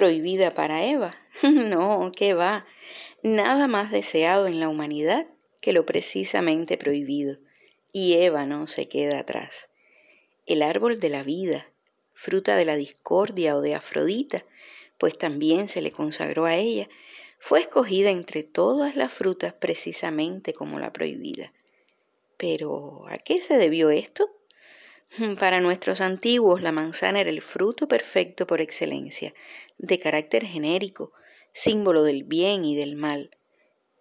prohibida para Eva. no, ¿qué va? Nada más deseado en la humanidad que lo precisamente prohibido. Y Eva no se queda atrás. El árbol de la vida, fruta de la discordia o de Afrodita, pues también se le consagró a ella, fue escogida entre todas las frutas precisamente como la prohibida. Pero, ¿a qué se debió esto? Para nuestros antiguos la manzana era el fruto perfecto por excelencia, de carácter genérico, símbolo del bien y del mal.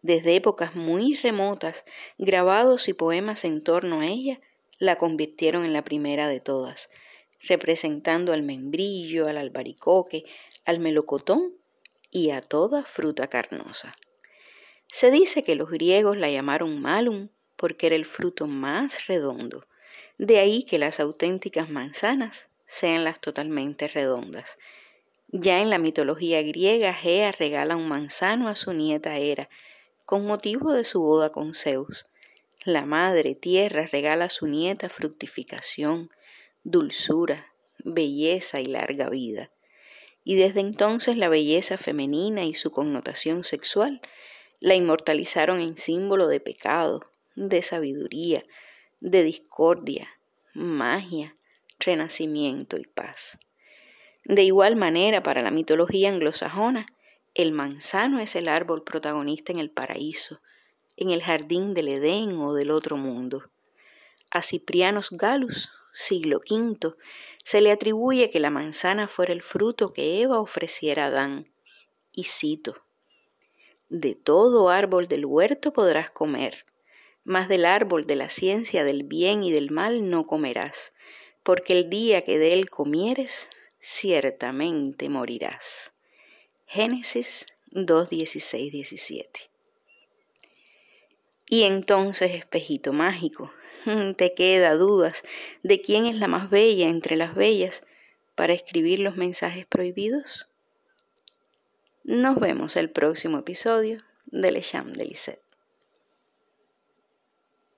Desde épocas muy remotas, grabados y poemas en torno a ella la convirtieron en la primera de todas, representando al membrillo, al albaricoque, al melocotón y a toda fruta carnosa. Se dice que los griegos la llamaron malum porque era el fruto más redondo, de ahí que las auténticas manzanas sean las totalmente redondas. Ya en la mitología griega, Gea regala un manzano a su nieta Hera, con motivo de su boda con Zeus. La madre tierra regala a su nieta fructificación, dulzura, belleza y larga vida. Y desde entonces la belleza femenina y su connotación sexual la inmortalizaron en símbolo de pecado, de sabiduría, de discordia, magia, renacimiento y paz. De igual manera, para la mitología anglosajona, el manzano es el árbol protagonista en el paraíso, en el jardín del Edén o del otro mundo. A Ciprianos Galus, siglo V, se le atribuye que la manzana fuera el fruto que Eva ofreciera a Adán. Y cito, De todo árbol del huerto podrás comer, mas del árbol de la ciencia del bien y del mal no comerás, porque el día que de él comieres, ciertamente morirás. Génesis 2, 17. Y entonces, espejito mágico, te queda dudas de quién es la más bella entre las bellas para escribir los mensajes prohibidos? Nos vemos el próximo episodio de Le Cham de Lisette.